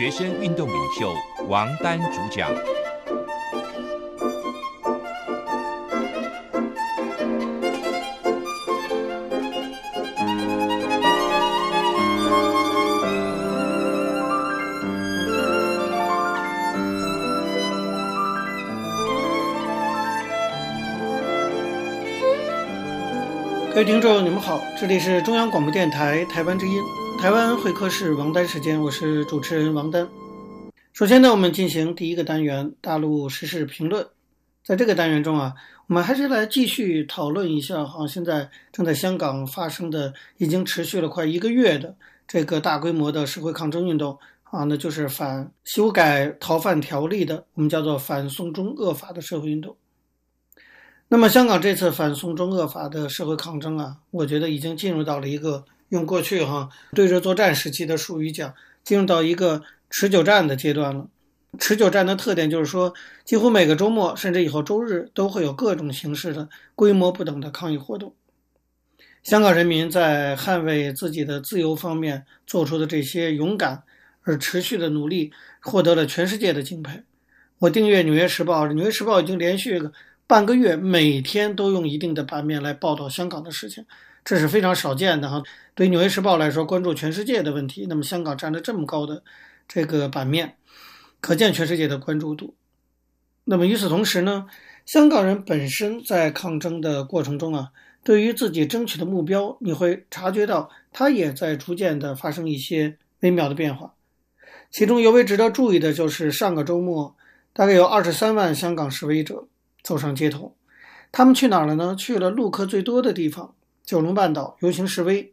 学生运动领袖王丹主讲。各位听众，你们好，这里是中央广播电台台湾之音，台湾会客室王丹时间，我是主持人王丹。首先呢，我们进行第一个单元大陆时事评论。在这个单元中啊，我们还是来继续讨论一下哈，现在正在香港发生的，已经持续了快一个月的这个大规模的社会抗争运动啊，那就是反修改逃犯条例的，我们叫做反送中恶法的社会运动。那么，香港这次反送中恶法的社会抗争啊，我觉得已经进入到了一个用过去哈对日作战时期的术语讲，进入到一个持久战的阶段了。持久战的特点就是说，几乎每个周末甚至以后周日都会有各种形式的规模不等的抗议活动。香港人民在捍卫自己的自由方面做出的这些勇敢而持续的努力，获得了全世界的敬佩。我订阅《纽约时报》，《纽约时报》已经连续半个月每天都用一定的版面来报道香港的事情，这是非常少见的哈。对《纽约时报》来说，关注全世界的问题，那么香港占了这么高的这个版面，可见全世界的关注度。那么与此同时呢，香港人本身在抗争的过程中啊，对于自己争取的目标，你会察觉到他也在逐渐的发生一些微妙的变化。其中尤为值得注意的就是上个周末，大概有二十三万香港示威者。走上街头，他们去哪儿了呢？去了陆客最多的地方——九龙半岛游行示威，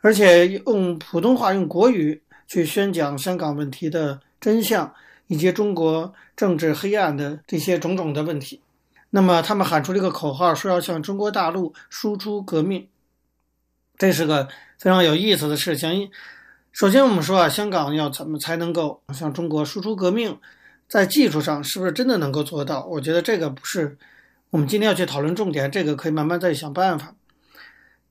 而且用普通话、用国语去宣讲香港问题的真相，以及中国政治黑暗的这些种种的问题。那么，他们喊出了一个口号，说要向中国大陆输出革命。这是个非常有意思的事情。首先，我们说啊，香港要怎么才能够向中国输出革命？在技术上是不是真的能够做到？我觉得这个不是我们今天要去讨论重点，这个可以慢慢再想办法。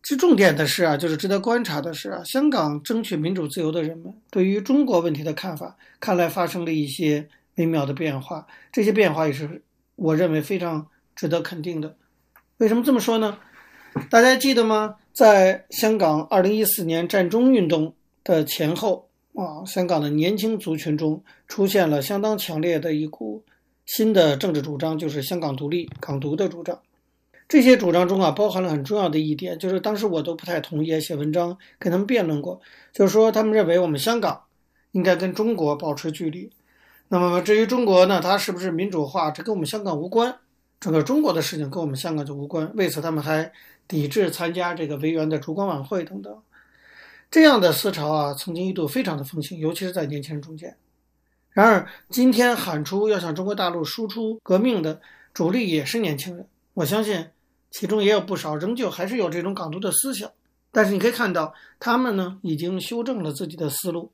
其重点的是啊，就是值得观察的是啊，香港争取民主自由的人们对于中国问题的看法，看来发生了一些微妙的变化。这些变化也是我认为非常值得肯定的。为什么这么说呢？大家记得吗？在香港二零一四年占中运动的前后。啊，香港的年轻族群中出现了相当强烈的一股新的政治主张，就是香港独立、港独的主张。这些主张中啊，包含了很重要的一点，就是当时我都不太同意，写文章跟他们辩论过，就是说他们认为我们香港应该跟中国保持距离。那么至于中国呢，它是不是民主化，这跟我们香港无关，整个中国的事情跟我们香港就无关。为此，他们还抵制参加这个维园的烛光晚会等等。这样的思潮啊，曾经一度非常的风行，尤其是在年轻人中间。然而，今天喊出要向中国大陆输出革命的主力也是年轻人。我相信其中也有不少仍旧还是有这种港独的思想。但是你可以看到，他们呢已经修正了自己的思路，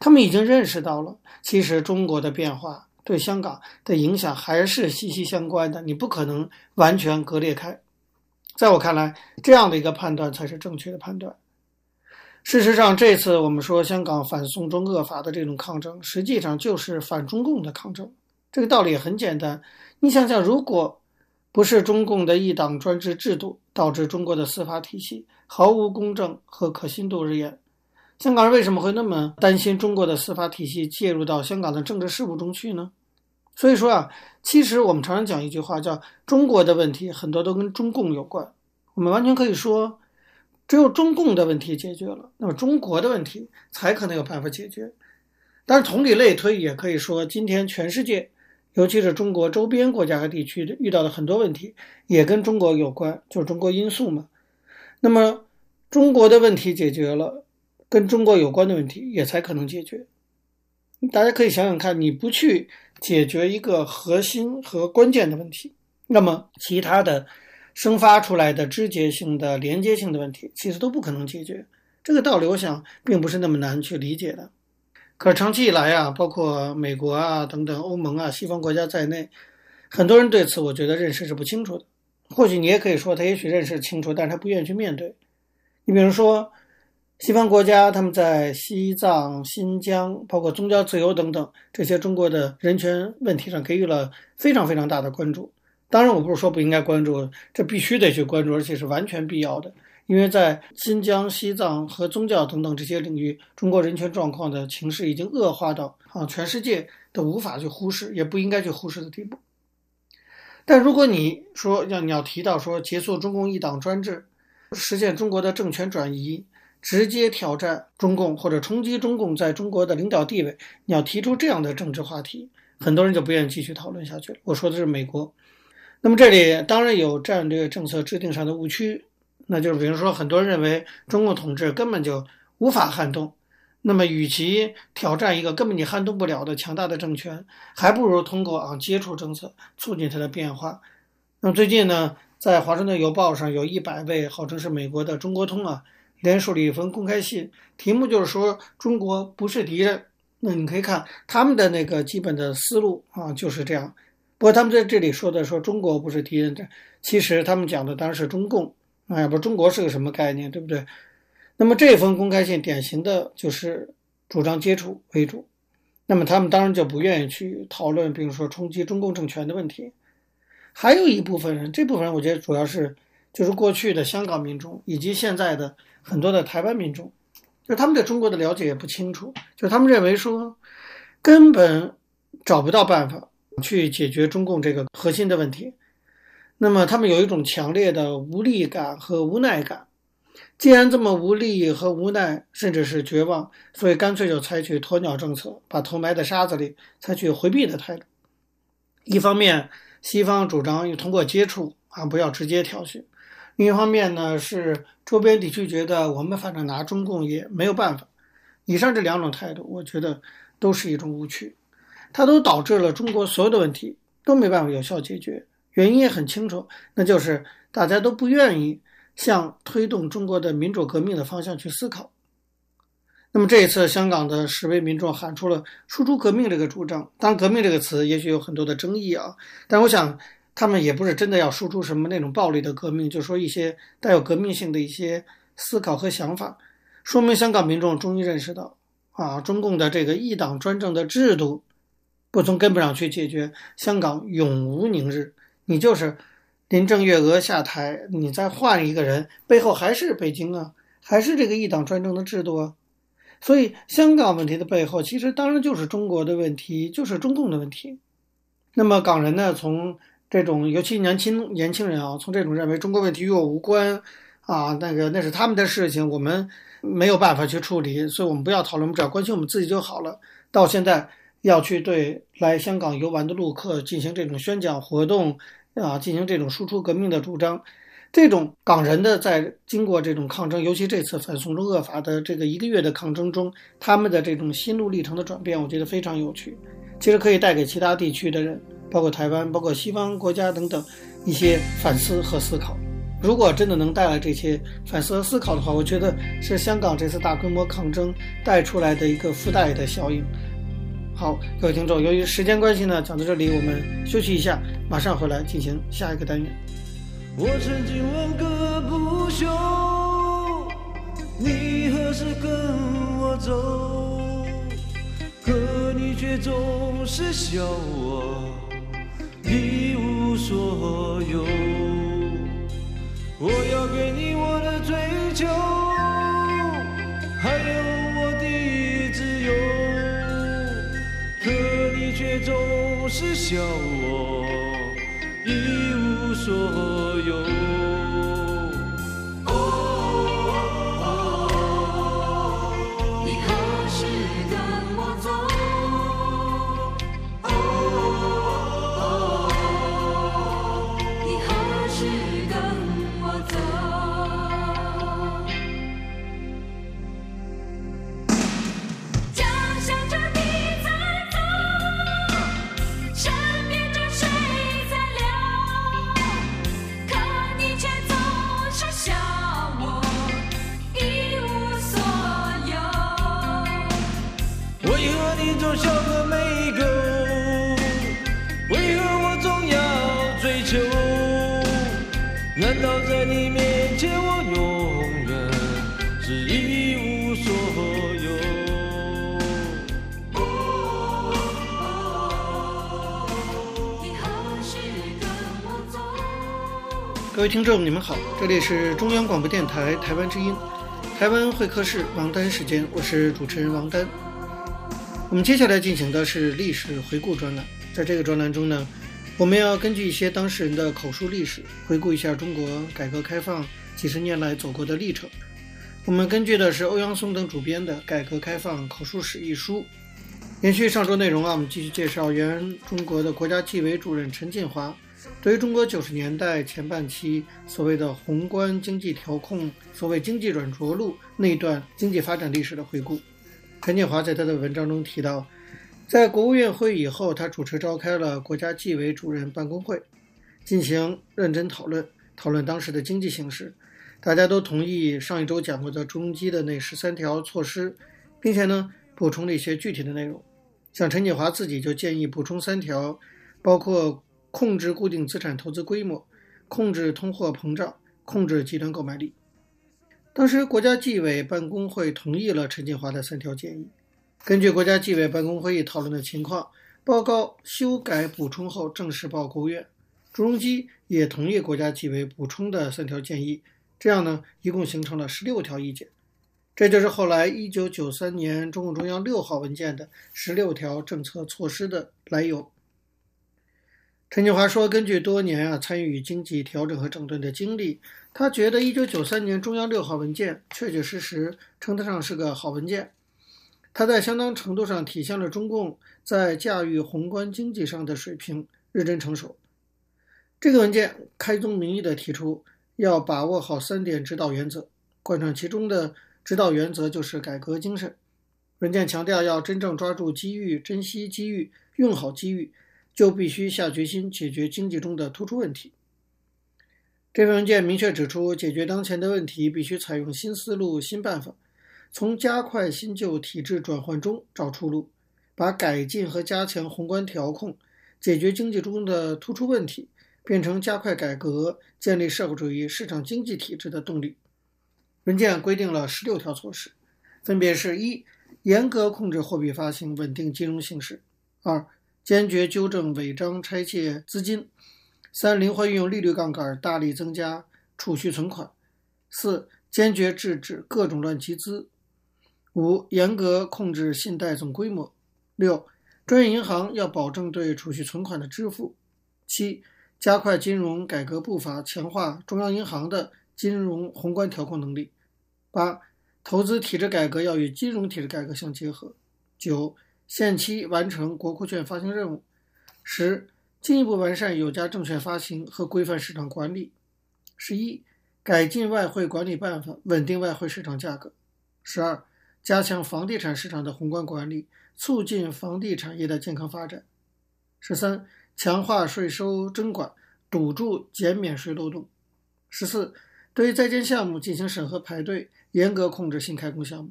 他们已经认识到了，其实中国的变化对香港的影响还是息息相关的，你不可能完全割裂开。在我看来，这样的一个判断才是正确的判断。事实上，这次我们说香港反送中恶法的这种抗争，实际上就是反中共的抗争。这个道理也很简单，你想想，如果不是中共的一党专制制度导致中国的司法体系毫无公正和可信度而言，香港人为什么会那么担心中国的司法体系介入到香港的政治事务中去呢？所以说啊，其实我们常常讲一句话，叫中国的问题很多都跟中共有关。我们完全可以说。只有中共的问题解决了，那么中国的问题才可能有办法解决。但是同理类推，也可以说，今天全世界，尤其是中国周边国家和地区遇到的很多问题，也跟中国有关，就是中国因素嘛。那么中国的问题解决了，跟中国有关的问题也才可能解决。大家可以想想看，你不去解决一个核心和关键的问题，那么其他的。生发出来的枝节性的连接性的问题，其实都不可能解决。这个道理，我想并不是那么难去理解的。可是长期以来啊，包括美国啊等等欧盟啊西方国家在内，很多人对此我觉得认识是不清楚的。或许你也可以说他也许认识清楚，但是他不愿意去面对。你比如说，西方国家他们在西藏、新疆，包括宗教自由等等这些中国的人权问题上给予了非常非常大的关注。当然，我不是说不应该关注，这必须得去关注，而且是完全必要的。因为在新疆、西藏和宗教等等这些领域，中国人权状况的情势已经恶化到啊，全世界都无法去忽视，也不应该去忽视的地步。但如果你说要你要提到说结束中共一党专制，实现中国的政权转移，直接挑战中共或者冲击中共在中国的领导地位，你要提出这样的政治话题，很多人就不愿意继续讨论下去了。我说的是美国，那么这里当然有战略政策制定上的误区。那就是，比如说，很多人认为中共统治根本就无法撼动，那么与其挑战一个根本你撼动不了的强大的政权，还不如通过啊接触政策促进它的变化。那么最近呢，在《华盛顿邮报》上有一百位号称是美国的中国通啊，联署了一封公开信，题目就是说中国不是敌人。那你可以看他们的那个基本的思路啊，就是这样。不过他们在这里说的说中国不是敌人的，其实他们讲的当然是中共。哎，不，中国是个什么概念，对不对？那么这封公开信典型的就是主张接触为主，那么他们当然就不愿意去讨论，比如说冲击中共政权的问题。还有一部分人，这部分人我觉得主要是就是过去的香港民众以及现在的很多的台湾民众，就他们对中国的了解也不清楚，就他们认为说根本找不到办法去解决中共这个核心的问题。那么他们有一种强烈的无力感和无奈感，既然这么无力和无奈，甚至是绝望，所以干脆就采取鸵鸟政策，把头埋在沙子里，采取回避的态度。一方面，西方主张通过接触啊，不要直接挑衅；另一方面呢，是周边地区觉得我们反正拿中共也没有办法。以上这两种态度，我觉得都是一种误区，它都导致了中国所有的问题都没办法有效解决。原因也很清楚，那就是大家都不愿意向推动中国的民主革命的方向去思考。那么这一次，香港的十位民众喊出了“输出革命”这个主张。当然，“革命”这个词也许有很多的争议啊，但我想他们也不是真的要输出什么那种暴力的革命，就说一些带有革命性的一些思考和想法，说明香港民众终于认识到啊，中共的这个一党专政的制度不从根本上去解决，香港永无宁日。你就是林郑月娥下台，你再换一个人，背后还是北京啊，还是这个一党专政的制度啊。所以香港问题的背后，其实当然就是中国的问题，就是中共的问题。那么港人呢，从这种尤其年轻年轻人啊，从这种认为中国问题与我无关啊，那个那是他们的事情，我们没有办法去处理，所以我们不要讨论，我们只要关心我们自己就好了。到现在。要去对来香港游玩的陆客进行这种宣讲活动啊，进行这种输出革命的主张，这种港人的在经过这种抗争，尤其这次反送中恶法的这个一个月的抗争中，他们的这种心路历程的转变，我觉得非常有趣。其实可以带给其他地区的人，包括台湾、包括西方国家等等一些反思和思考。如果真的能带来这些反思和思考的话，我觉得是香港这次大规模抗争带出来的一个附带的效应。好，各位听众，由于时间关系呢，讲到这里，我们休息一下，马上回来进行下一个单元。我曾经问个不休，你何时跟我走？可你却总是笑我一无所有。我要给你我的追求，还有。你总是笑我一无所有。在你面前，我永远是一无所有。各位听众，你们好，这里是中央广播电台台湾之音，台湾会客室王丹时间，我是主持人王丹。我们接下来进行的是历史回顾专栏，在这个专栏中呢。我们要根据一些当事人的口述历史，回顾一下中国改革开放几十年来走过的历程。我们根据的是欧阳松等主编的《改革开放口述史》一书。延续上周内容啊，我们继续介绍原中国的国家纪委主任陈建华。对于中国九十年代前半期所谓的宏观经济调控、所谓经济软着陆那一段经济发展历史的回顾，陈建华在他的文章中提到，在国务院会议以后，他主持召开了国家纪委主任办公会，进行认真讨论，讨论当时的经济形势，大家都同意上一周讲过的朱镕基的那十三条措施，并且呢补充了一些具体的内容，像陈锦华自己就建议补充三条，包括。控制固定资产投资规模，控制通货膨胀，控制集团购买力。当时国家纪委办公会同意了陈锦华的三条建议。根据国家纪委办公会议讨论的情况，报告修改补充后正式报国务院。朱镕基也同意国家纪委补充的三条建议，这样呢，一共形成了十六条意见。这就是后来一九九三年中共中央六号文件的十六条政策措施的来由。陈锦华说：“根据多年啊参与经济调整和整顿的经历，他觉得1993年中央六号文件确确实实称得上是个好文件。它在相当程度上体现了中共在驾驭宏观经济上的水平日臻成熟。这个文件开宗明义地提出要把握好三点指导原则，贯穿其中的指导原则就是改革精神。文件强调要真正抓住机遇，珍惜机遇，用好机遇。”就必须下决心解决经济中的突出问题。这份文件明确指出，解决当前的问题必须采用新思路、新办法，从加快新旧体制转换中找出路，把改进和加强宏观调控、解决经济中的突出问题，变成加快改革、建立社会主义市场经济体制的动力。文件规定了十六条措施，分别是：一、严格控制货币发行，稳定金融形势；二、坚决纠正违章拆借资金；三、灵活运用利率杠杆，大力增加储蓄存款；四、坚决制止各种乱集资；五、严格控制信贷总规模；六、专业银行要保证对储蓄存款的支付；七、加快金融改革步伐，强化中央银行的金融宏观调控能力；八、投资体制改革要与金融体制改革相结合；九、限期完成国库券发行任务。十、进一步完善有价证券发行和规范市场管理。十一、改进外汇管理办法，稳定外汇市场价格。十二、加强房地产市场的宏观管理，促进房地产业的健康发展。十三、强化税收征管，堵住减免税漏洞。十四、对在建项目进行审核排队，严格控制新开工项目。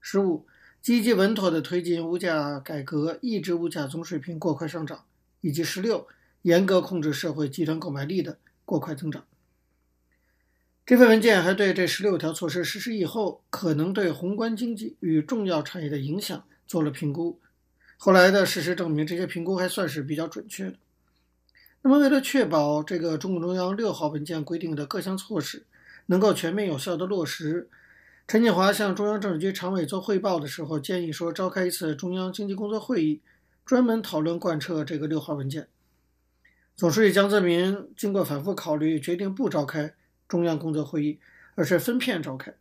十五、积极稳妥地推进物价改革，抑制物价总水平过快上涨，以及十六，严格控制社会集团购买力的过快增长。这份文件还对这十六条措施实施以后可能对宏观经济与重要产业的影响做了评估。后来的事实证明，这些评估还算是比较准确的。那么，为了确保这个中共中央六号文件规定的各项措施能够全面有效地落实。陈锦华向中央政治局常委做汇报的时候，建议说召开一次中央经济工作会议，专门讨论贯彻这个六号文件。总书记江泽民经过反复考虑，决定不召开中央工作会议，而是分片召开。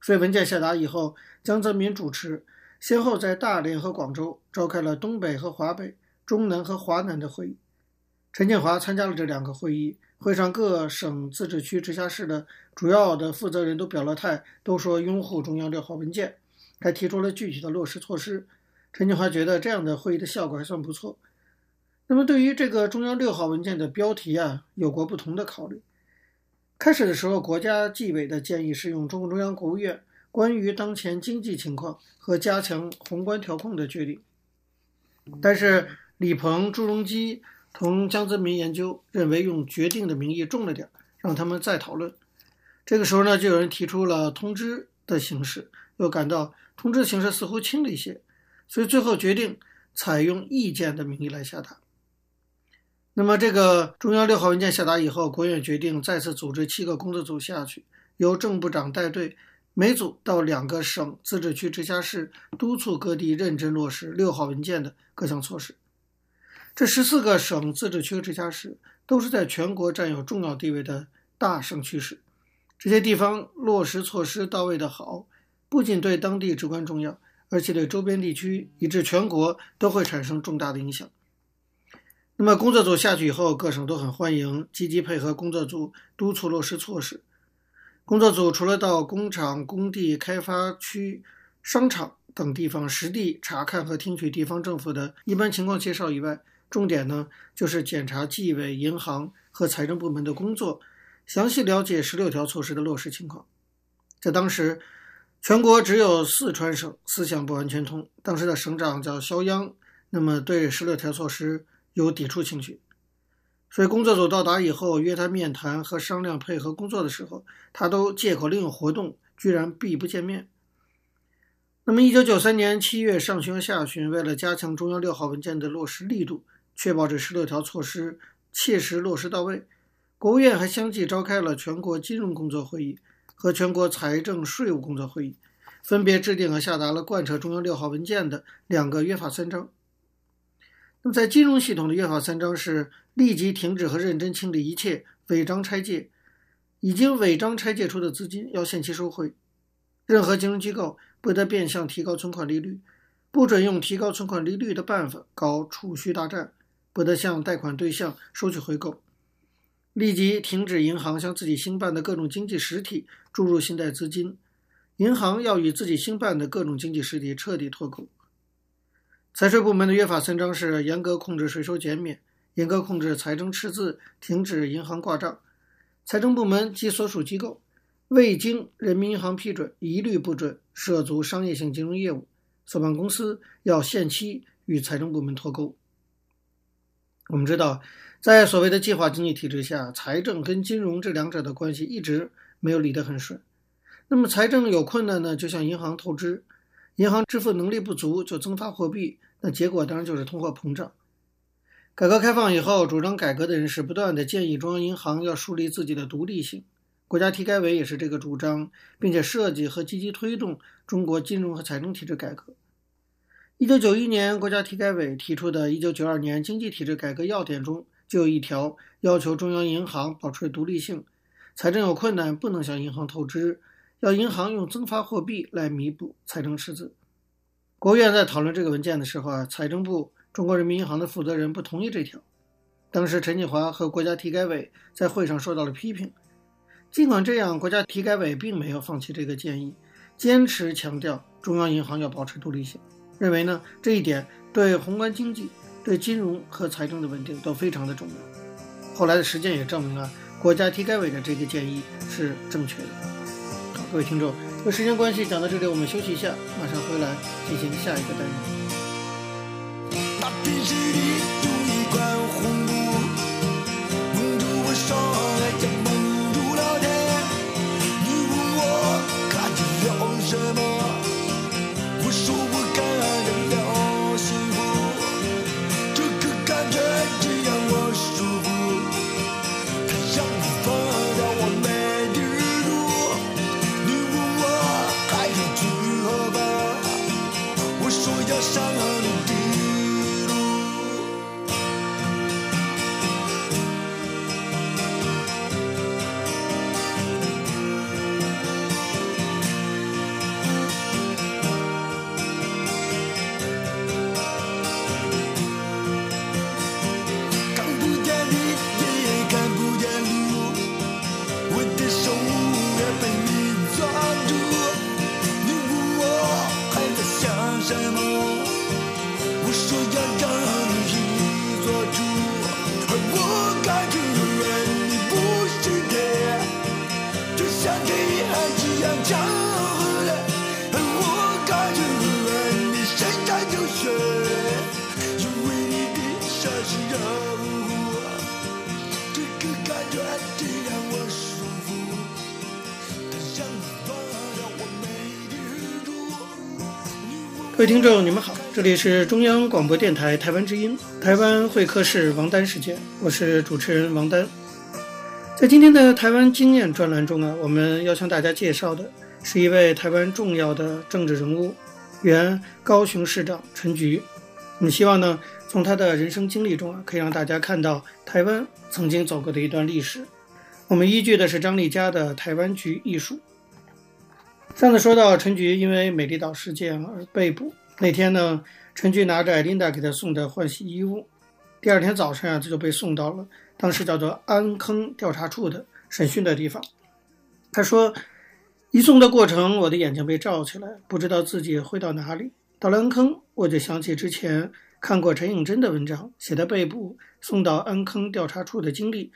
所以文件下达以后，江泽民主持，先后在大连和广州召开了东北和华北、中南和华南的会议。陈建华参加了这两个会议。会上，各省、自治区、直辖市的主要的负责人都表了态，都说拥护中央六号文件，还提出了具体的落实措施。陈建华觉得这样的会议的效果还算不错。那么，对于这个中央六号文件的标题啊，有过不同的考虑。开始的时候，国家纪委的建议是用中共中央国务院关于当前经济情况和加强宏观调控的决定，但是李鹏、朱镕基。同江泽民研究认为用决定的名义重了点，让他们再讨论。这个时候呢，就有人提出了通知的形式，又感到通知形式似乎轻了一些，所以最后决定采用意见的名义来下达。那么，这个中央六号文件下达以后，国务院决定再次组织七个工作组下去，由正部长带队，每组到两个省、自治区、直辖市，督促各地认真落实六号文件的各项措施。这十四个省、自治区、直辖市都是在全国占有重要地位的大省区市，这些地方落实措施到位的好，不仅对当地至关重要，而且对周边地区以至全国都会产生重大的影响。那么工作组下去以后，各省都很欢迎，积极配合工作组督促落实措施。工作组除了到工厂、工地、开发区、商场等地方实地查看和听取地方政府的一般情况介绍以外，重点呢就是检查纪委、银行和财政部门的工作，详细了解十六条措施的落实情况。在当时，全国只有四川省思想不完全通，当时的省长叫肖央，那么对十六条措施有抵触情绪，所以工作组到达以后约他面谈和商量配合工作的时候，他都借口另有活动，居然避不见面。那么，一九九三年七月上旬和下旬，为了加强中央六号文件的落实力度，确保这十六条措施切实落实到位，国务院还相继召开了全国金融工作会议。和全国财政税务工作会议分别制定和下达了贯彻中央六号文件的两个约法三章。那么，在金融系统的约法三章是立即停止和认真清理一切违章拆借，已经违章拆借出的资金要限期收回。任何金融机构不得变相提高存款利率，不准用提高存款利率的办法搞储蓄大战，不得向贷款对象收取回购。立即停止银行向自己兴办的各种经济实体注入信贷资金，银行要与自己兴办的各种经济实体彻底脱钩。财税部门的约法三章是严格控制税收减免，严格控制财政赤字，停止银行挂账。财政部门及所属机构未经人民银行批准，一律不准涉足商业性金融业务。所办公司要限期与财政部门脱钩。我们知道。在所谓的计划经济体制下，财政跟金融这两者的关系一直没有理得很顺。那么财政有困难呢，就向银行透支；银行支付能力不足，就增发货币。那结果当然就是通货膨胀。改革开放以后，主张改革的人士不断地建议中央银行要树立自己的独立性。国家体改委也是这个主张，并且设计和积极推动中国金融和财政体制改革。一九九一年，国家体改委提出的《一九九二年经济体制改革要点》中。就有一条要求中央银行保持独立性，财政有困难不能向银行透支，要银行用增发货币来弥补财政赤字。国务院在讨论这个文件的时候啊，财政部中国人民银行的负责人不同意这条。当时陈锦华和国家体改委在会上受到了批评。尽管这样，国家体改委并没有放弃这个建议，坚持强调中央银行要保持独立性，认为呢这一点对宏观经济。对金融和财政的稳定都非常的重要。后来的实践也证明了国家体改委的这个建议是正确的。各位听众，因为时间关系讲到这里，我们休息一下，马上回来进行下一个单元。各位听众，你们好，这里是中央广播电台台湾之音，台湾会客室王丹时间，我是主持人王丹。在今天的台湾经验专栏中啊，我们要向大家介绍的是一位台湾重要的政治人物，原高雄市长陈菊。我们希望呢，从他的人生经历中啊，可以让大家看到台湾曾经走过的一段历史。我们依据的是张丽佳的《台湾局艺术》。上次说到陈菊因为美丽岛事件而被捕。那天呢，陈菊拿着艾琳达给他送的换洗衣物，第二天早上啊，他就被送到了当时叫做安坑调查处的审讯的地方。他说，移送的过程，我的眼睛被罩起来，不知道自己会到哪里。到了安坑，我就想起之前看过陈映真的文章，写的被捕送到安坑调查处的经历，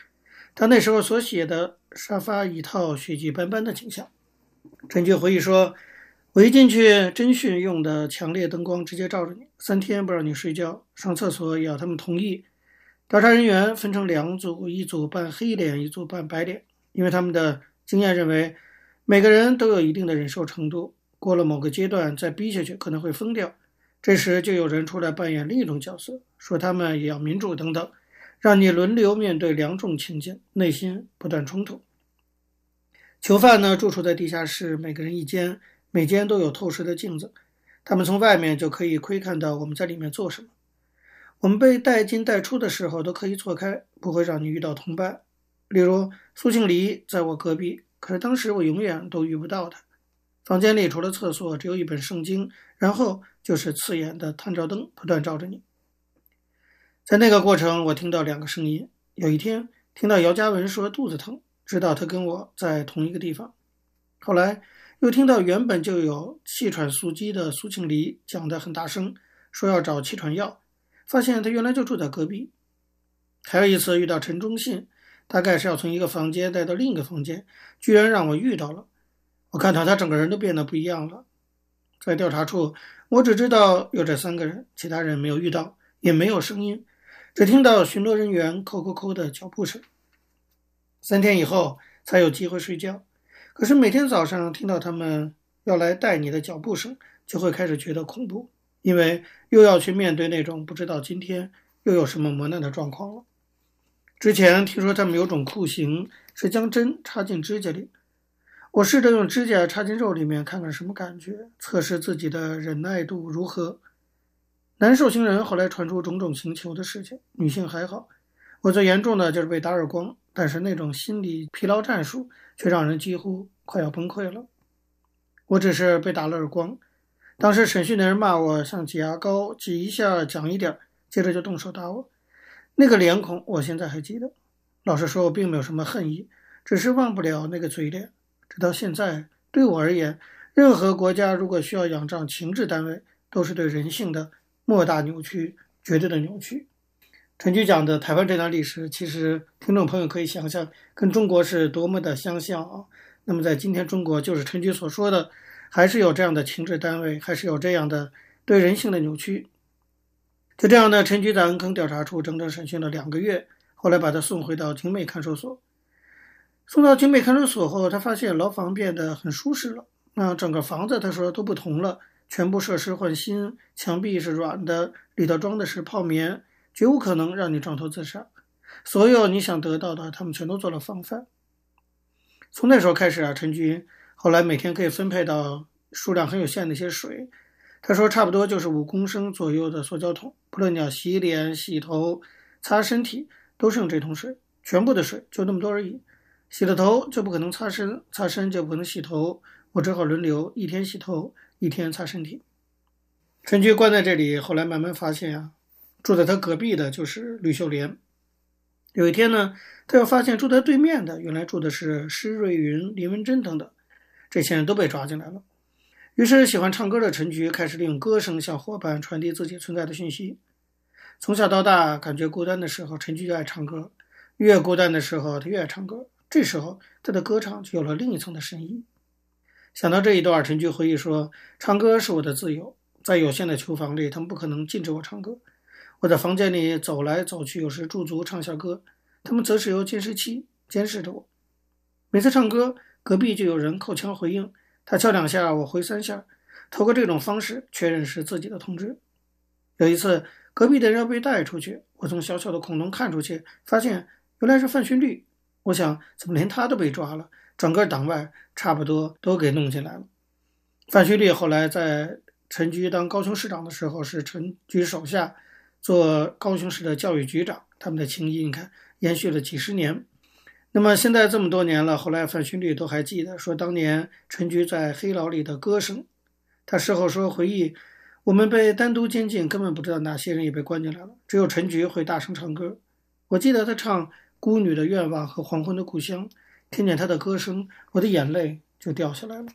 他那时候所写的沙发一套血迹斑斑的景象。陈菊回忆说。我一进去，侦讯用的强烈灯光直接照着你，三天不让你睡觉，上厕所也要他们同意。调查人员分成两组，一组扮黑脸，一组扮白脸，因为他们的经验认为，每个人都有一定的忍受程度，过了某个阶段再逼下去可能会疯掉。这时就有人出来扮演另一种角色，说他们也要民主等等，让你轮流面对两种情境，内心不断冲突。囚犯呢，住处在地下室，每个人一间。每间都有透视的镜子，他们从外面就可以窥看到我们在里面做什么。我们被带进带出的时候都可以错开，不会让你遇到同伴。例如苏庆黎在我隔壁，可是当时我永远都遇不到他。房间里除了厕所，只有一本圣经，然后就是刺眼的探照灯不断照着你。在那个过程，我听到两个声音。有一天听到姚嘉文说肚子疼，知道他跟我在同一个地方。后来。又听到原本就有气喘素疾的苏庆黎讲得很大声，说要找气喘药，发现他原来就住在隔壁。还有一次遇到陈忠信，大概是要从一个房间带到另一个房间，居然让我遇到了。我看到他整个人都变得不一样了。在调查处，我只知道有这三个人，其他人没有遇到，也没有声音，只听到巡逻人员抠抠抠的脚步声。三天以后才有机会睡觉。可是每天早上听到他们要来带你的脚步声，就会开始觉得恐怖，因为又要去面对那种不知道今天又有什么磨难的状况了。之前听说他们有种酷刑，是将针插进指甲里。我试着用指甲插进肉里面，看看什么感觉，测试自己的忍耐度如何。男受刑人后来传出种种刑求的事情，女性还好。我最严重的就是被打耳光，但是那种心理疲劳战术却让人几乎快要崩溃了。我只是被打了耳光，当时审讯的人骂我像挤牙膏，挤一下讲一点，接着就动手打我。那个脸孔我现在还记得。老实说，我并没有什么恨意，只是忘不了那个嘴脸。直到现在，对我而言，任何国家如果需要仰仗情治单位，都是对人性的莫大扭曲，绝对的扭曲。陈菊讲的台湾这段历史，其实听众朋友可以想象，跟中国是多么的相像啊！那么在今天中国，就是陈菊所说的，还是有这样的情治单位，还是有这样的对人性的扭曲。就这样呢，陈菊在安坑调查处整整审讯了两个月，后来把他送回到景美看守所。送到景美看守所后，他发现牢房变得很舒适了，那整个房子他说都不同了，全部设施换新，墙壁是软的，里头装的是泡棉。绝无可能让你撞头自杀，所有你想得到的，他们全都做了防范。从那时候开始啊，陈军后来每天可以分配到数量很有限的一些水，他说差不多就是五公升左右的塑胶桶，不论你要洗脸、洗头、擦身体，都是用这桶水，全部的水就那么多而已。洗了头就不可能擦身，擦身就不可能洗头，我只好轮流一天洗头，一天擦身体。陈菊关在这里，后来慢慢发现啊。住在他隔壁的就是吕秀莲。有一天呢，他又发现住在对面的原来住的是施瑞云、林文珍等等，这些人都被抓进来了。于是，喜欢唱歌的陈菊开始利用歌声向伙伴传递自己存在的讯息。从小到大，感觉孤单的时候，陈菊就爱唱歌；越孤单的时候，他越爱唱歌。这时候，他的歌唱就有了另一层的深意。想到这一段，陈菊回忆说：“唱歌是我的自由，在有限的囚房里，他们不可能禁止我唱歌。”我在房间里走来走去，有时驻足唱下歌，他们则是由监视器监视着我。每次唱歌，隔壁就有人扣枪回应，他敲两下，我回三下，透过这种方式确认是自己的通知。有一次，隔壁的人要被带出去，我从小小的孔洞看出去，发现原来是范勋律。我想，怎么连他都被抓了？整个党外差不多都给弄进来了。范勋律后来在陈局当高雄市长的时候，是陈局手下做高雄市的教育局长。他们的情谊，你看延续了几十年。那么现在这么多年了，后来范勋律都还记得说当年陈菊在黑牢里的歌声。他事后说回忆，我们被单独监禁，根本不知道哪些人也被关进来了，只有陈菊会大声唱歌。我记得他唱《孤女的愿望》和《黄昏的故乡》，听见他的歌声，我的眼泪就掉下来了。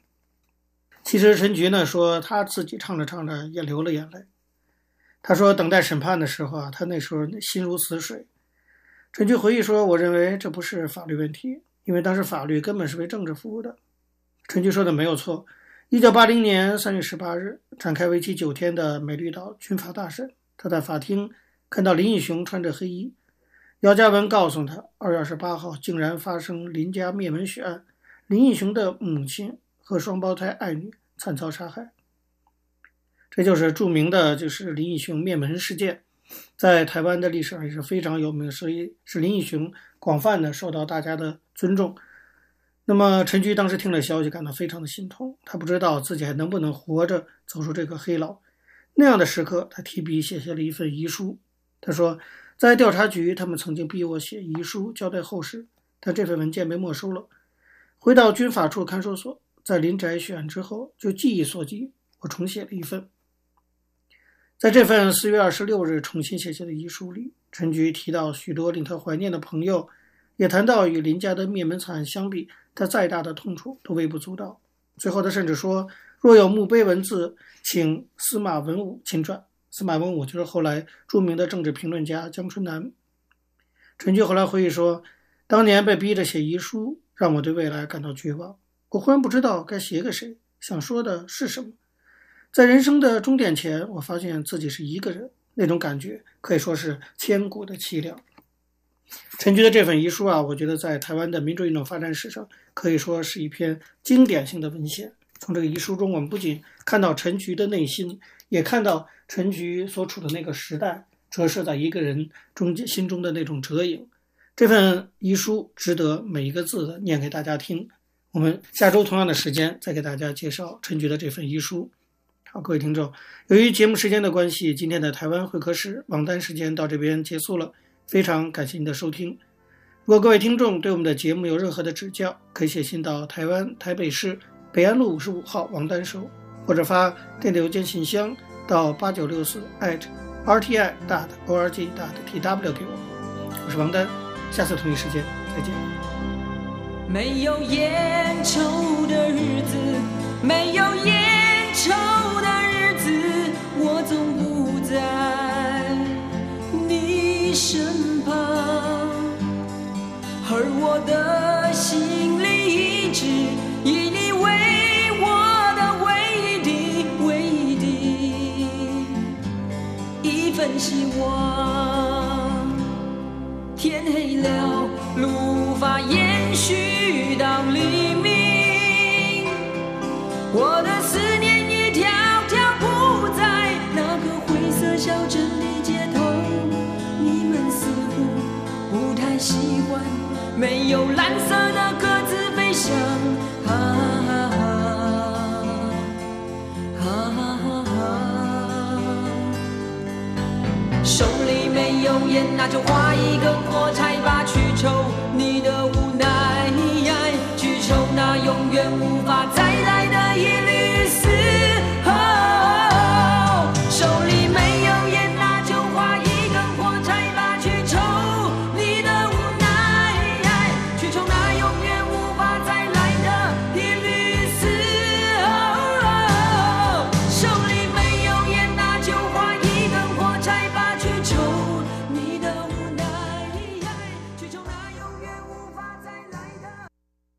其实陈菊呢说他自己唱着唱着也流了眼泪。他说等待审判的时候啊，他那时候心如死水。陈菊回忆说：“我认为这不是法律问题，因为当时法律根本是为政治服务的。”陈菊说的没有错。一九八零年三月十八日，展开为期九天的美丽岛军法大审。他在法庭看到林义雄穿着黑衣，姚嘉文告诉他，二月二十八号竟然发生林家灭门血案，林义雄的母亲和双胞胎爱女惨遭杀害。这就是著名的，就是林义雄灭门事件，在台湾的历史上也是非常有名，所以是林义雄广泛的受到大家的尊重。那么陈菊当时听了消息，感到非常的心痛。他不知道自己还能不能活着走出这个黑牢。那样的时刻，他提笔写下了一份遗书。他说，在调查局，他们曾经逼我写遗书交代后事，但这份文件被没收了。回到军法处看守所，在林宅血案之后，就记忆所及，我重写了一份。在这份四月二十六日重新写下的遗书里，陈菊提到许多令他怀念的朋友，也谈到与林家的灭门惨案相比。他再大的痛楚都微不足道。最后，他甚至说：“若有墓碑文字，请司马文武亲传。”司马文武就是后来著名的政治评论家江春南。陈菊后来回忆说：“当年被逼着写遗书，让我对未来感到绝望。我忽然不知道该写给谁，想说的是什么。在人生的终点前，我发现自己是一个人，那种感觉可以说是千古的凄凉。”陈菊的这份遗书啊，我觉得在台湾的民主运动发展史上可以说是一篇经典性的文献。从这个遗书中，我们不仅看到陈菊的内心，也看到陈菊所处的那个时代折射在一个人中间心中的那种折影。这份遗书值得每一个字的念给大家听。我们下周同样的时间再给大家介绍陈菊的这份遗书。好，各位听众，由于节目时间的关系，今天的台湾会客室王丹时间到这边结束了。非常感谢您的收听。如果各位听众对我们的节目有任何的指教，可以写信到台湾台北市北安路五十五号王丹收，或者发电子邮件信箱到八九六四 @rti dot org dot tw 给我。我是王丹，下次同一时间再见。没有烟抽的日子，没有烟身旁而我的心里一直以你为我的唯一的、唯一的一份希望。天黑了，路无法延续到黎明，我的思念有烟，